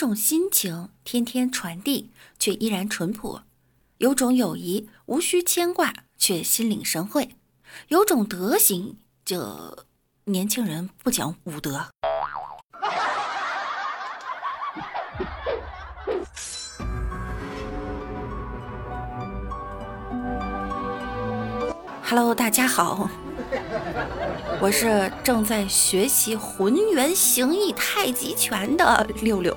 种心情天天传递，却依然淳朴；有种友谊无需牵挂，却心领神会；有种德行，这年轻人不讲武德。Hello，大家好。我是正在学习浑元形意太极拳的六六，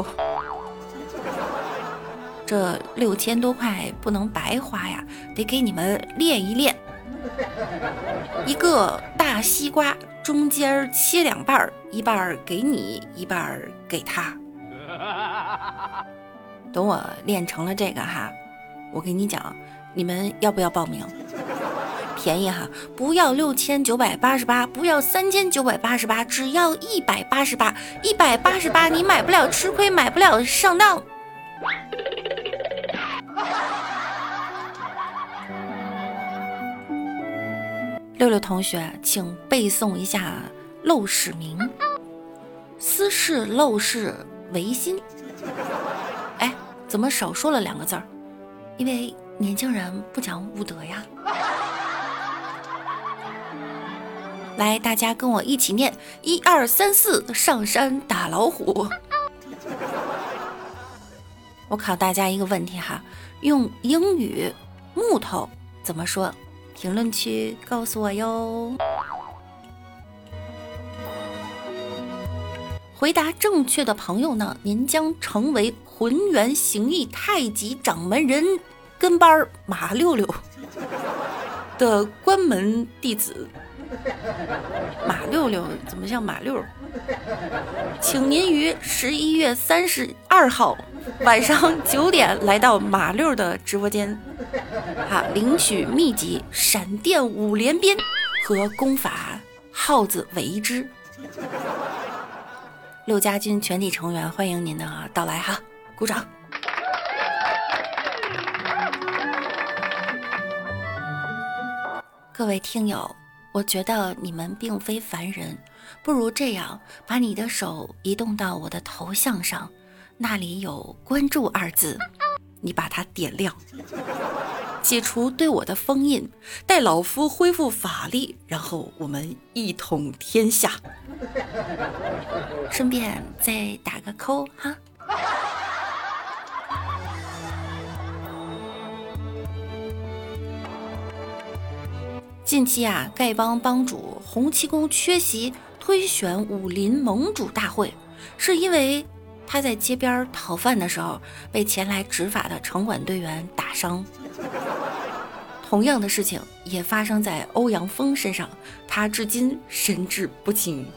这六千多块不能白花呀，得给你们练一练。一个大西瓜中间切两半儿，一半儿给你，一半儿给他。等我练成了这个哈，我跟你讲，你们要不要报名？便宜哈，不要六千九百八十八，不要三千九百八十八，只要一百八十八，一百八十八，你买不了吃亏，买不了上当。六六同学，请背诵一下陋室铭：斯是陋室，惟新。哎，怎么少说了两个字儿？因为年轻人不讲武德呀。来，大家跟我一起念：一二三四，上山打老虎。我考大家一个问题哈，用英语“木头”怎么说？评论区告诉我哟。回答正确的朋友呢，您将成为浑元形意太极掌门人跟班马六六的关门弟子。马六六怎么像马六？请您于十一月三十二号晚上九点来到马六的直播间，哈，领取秘籍《闪电五连鞭》和功法“耗子为之”。六家军全体成员欢迎您的到来哈，鼓掌！各位听友。我觉得你们并非凡人，不如这样，把你的手移动到我的头像上，那里有“关注”二字，你把它点亮，解除对我的封印，待老夫恢复法力，然后我们一统天下，顺便再打个扣哈。近期啊，丐帮帮主洪七公缺席推选武林盟主大会，是因为他在街边讨饭的时候被前来执法的城管队员打伤。同样的事情也发生在欧阳锋身上，他至今神志不清。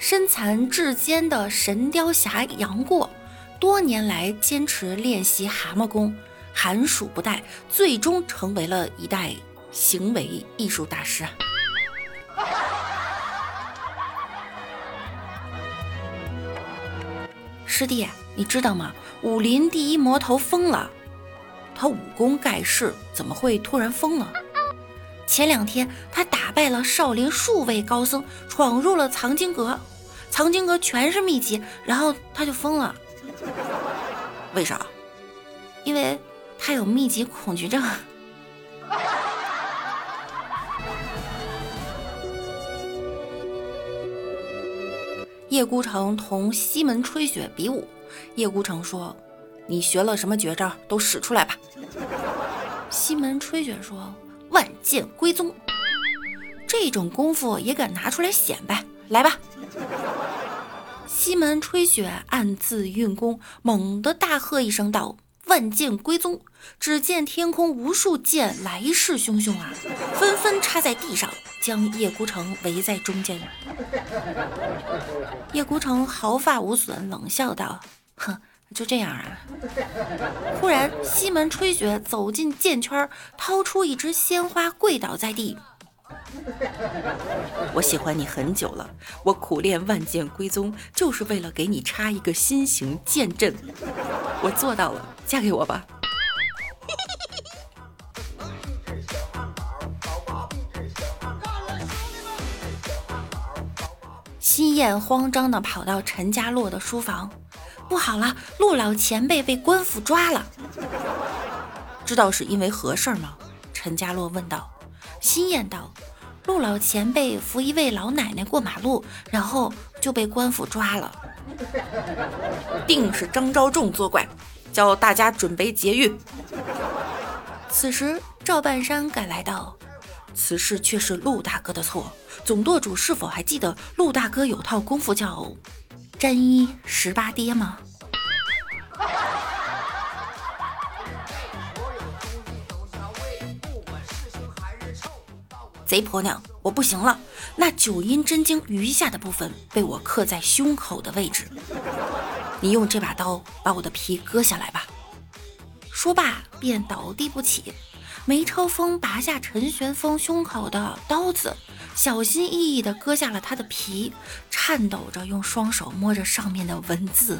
身残志坚的神雕侠杨过。多年来坚持练习蛤蟆功，寒暑不怠，最终成为了一代行为艺术大师！师弟，你知道吗？武林第一魔头疯了，他武功盖世，怎么会突然疯了？前两天他打败了少林数位高僧，闯入了藏经阁，藏经阁全是秘籍，然后他就疯了。为啥？因为他有密集恐惧症。叶孤城同西门吹雪比武，叶孤城说：“你学了什么绝招？都使出来吧。”西门吹雪说：“万剑归宗。”这种功夫也敢拿出来显摆？来吧！西门吹雪暗自运功，猛地大喝一声道：“万剑归宗。只见天空无数剑来势汹汹啊，纷纷插在地上，将叶孤城围在中间。叶孤城毫发无损，冷笑道：“哼，就这样啊。”忽然，西门吹雪走进剑圈，掏出一支鲜花，跪倒在地。我喜欢你很久了，我苦练万剑归宗，就是为了给你插一个心形剑阵。我做到了，嫁给我吧。新燕慌张地跑到陈家洛的书房，不好了，陆老前辈被官府抓了。知道是因为何事吗？陈家洛问道。新燕道。陆老前辈扶一位老奶奶过马路，然后就被官府抓了。定是张昭仲作怪，叫大家准备劫狱。此时赵半山赶来道：“此事却是陆大哥的错。总舵主是否还记得陆大哥有套功夫叫沾衣十八跌吗？”贼婆娘，我不行了！那九阴真经余下的部分被我刻在胸口的位置，你用这把刀把我的皮割下来吧。说罢便倒地不起。梅超风拔下陈玄风胸口的刀子，小心翼翼地割下了他的皮，颤抖着用双手摸着上面的文字。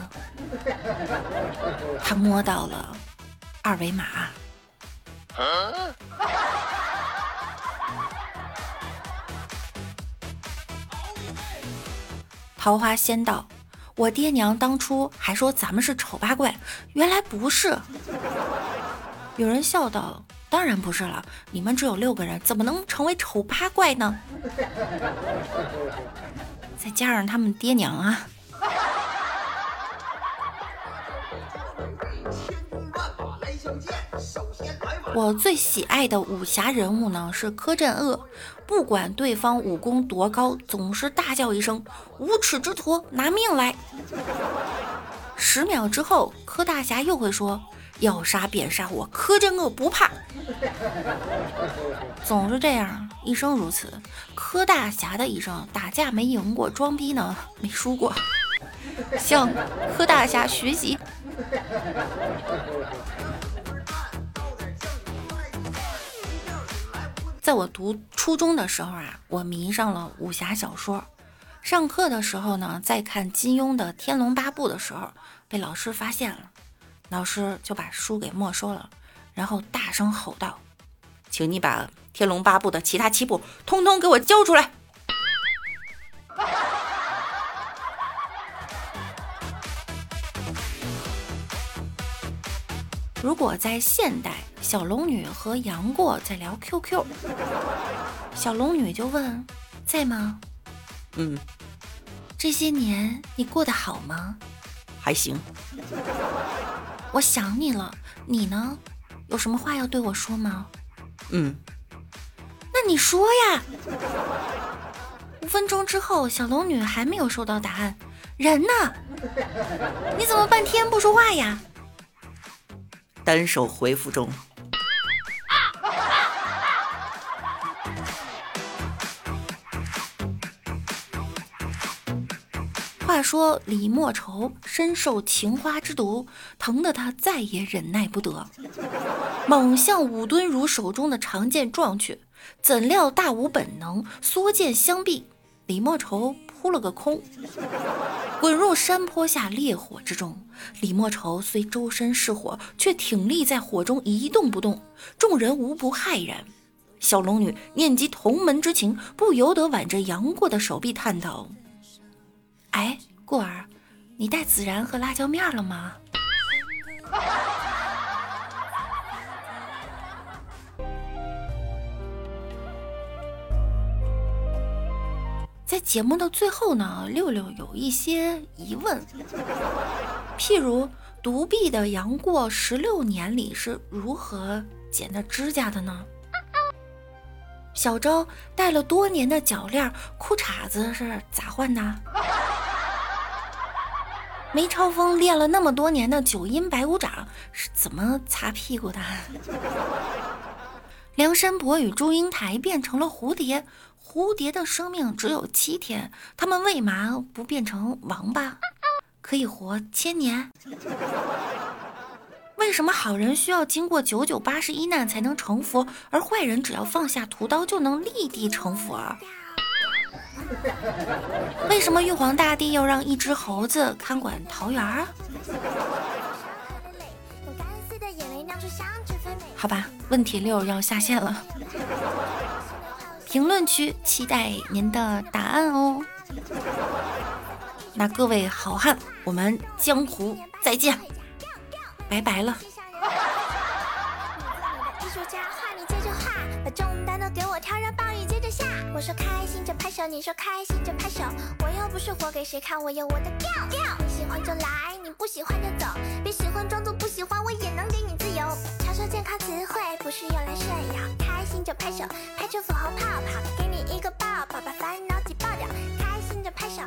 他摸到了二维码。桃花仙道：“我爹娘当初还说咱们是丑八怪，原来不是。”有人笑道：“当然不是了，你们只有六个人，怎么能成为丑八怪呢？” 再加上他们爹娘啊。我最喜爱的武侠人物呢是柯镇恶，不管对方武功多高，总是大叫一声“无耻之徒，拿命来！”十秒之后，柯大侠又会说：“要杀便杀，我柯镇恶不怕。”总是这样，一生如此。柯大侠的一生，打架没赢过，装逼呢没输过，向柯大侠学习。在我读初中的时候啊，我迷上了武侠小说。上课的时候呢，在看金庸的《天龙八部》的时候，被老师发现了，老师就把书给没收了，然后大声吼道：“请你把《天龙八部》的其他七部通通给我交出来！”如果在现代，小龙女和杨过在聊 QQ，小龙女就问：“在吗？”“嗯。”“这些年你过得好吗？”“还行。”“我想你了，你呢？有什么话要对我说吗？”“嗯。”“那你说呀。”五分钟之后，小龙女还没有收到答案。人呢？你怎么半天不说话呀？单手回复中。话说李莫愁深受情花之毒，疼得他再也忍耐不得，猛向武敦儒手中的长剑撞去，怎料大武本能，缩剑相避。李莫愁扑了个空，滚入山坡下烈火之中。李莫愁虽周身是火，却挺立在火中一动不动，众人无不骇然。小龙女念及同门之情，不由得挽着杨过的手臂叹道：“哎，过儿，你带孜然和辣椒面了吗？”在节目的最后呢，六六有一些疑问，譬如独臂的杨过十六年里是如何剪的指甲的呢？小昭戴了多年的脚链，裤衩子是咋换的？梅超风练了那么多年的九阴白骨掌是怎么擦屁股的？梁山伯与祝英台变成了蝴蝶，蝴蝶的生命只有七天，他们为嘛不变成王八，可以活千年？为什么好人需要经过九九八十一难才能成佛，而坏人只要放下屠刀就能立地成佛？为什么玉皇大帝要让一只猴子看管桃园啊？好吧，问题六要下线了。评论区期待您的答案哦。那各位好汉，我们江湖再见，拜拜了。我说开心就拍手，你说开心就拍手。我又不是活给谁看，我有我的调调。你喜欢就来，你不喜欢就走。别喜欢装作不喜欢，我也能给你自由。健康词汇不是用来炫耀开心就拍手拍出粉红泡泡给你一个抱抱把烦恼挤爆掉开心就拍手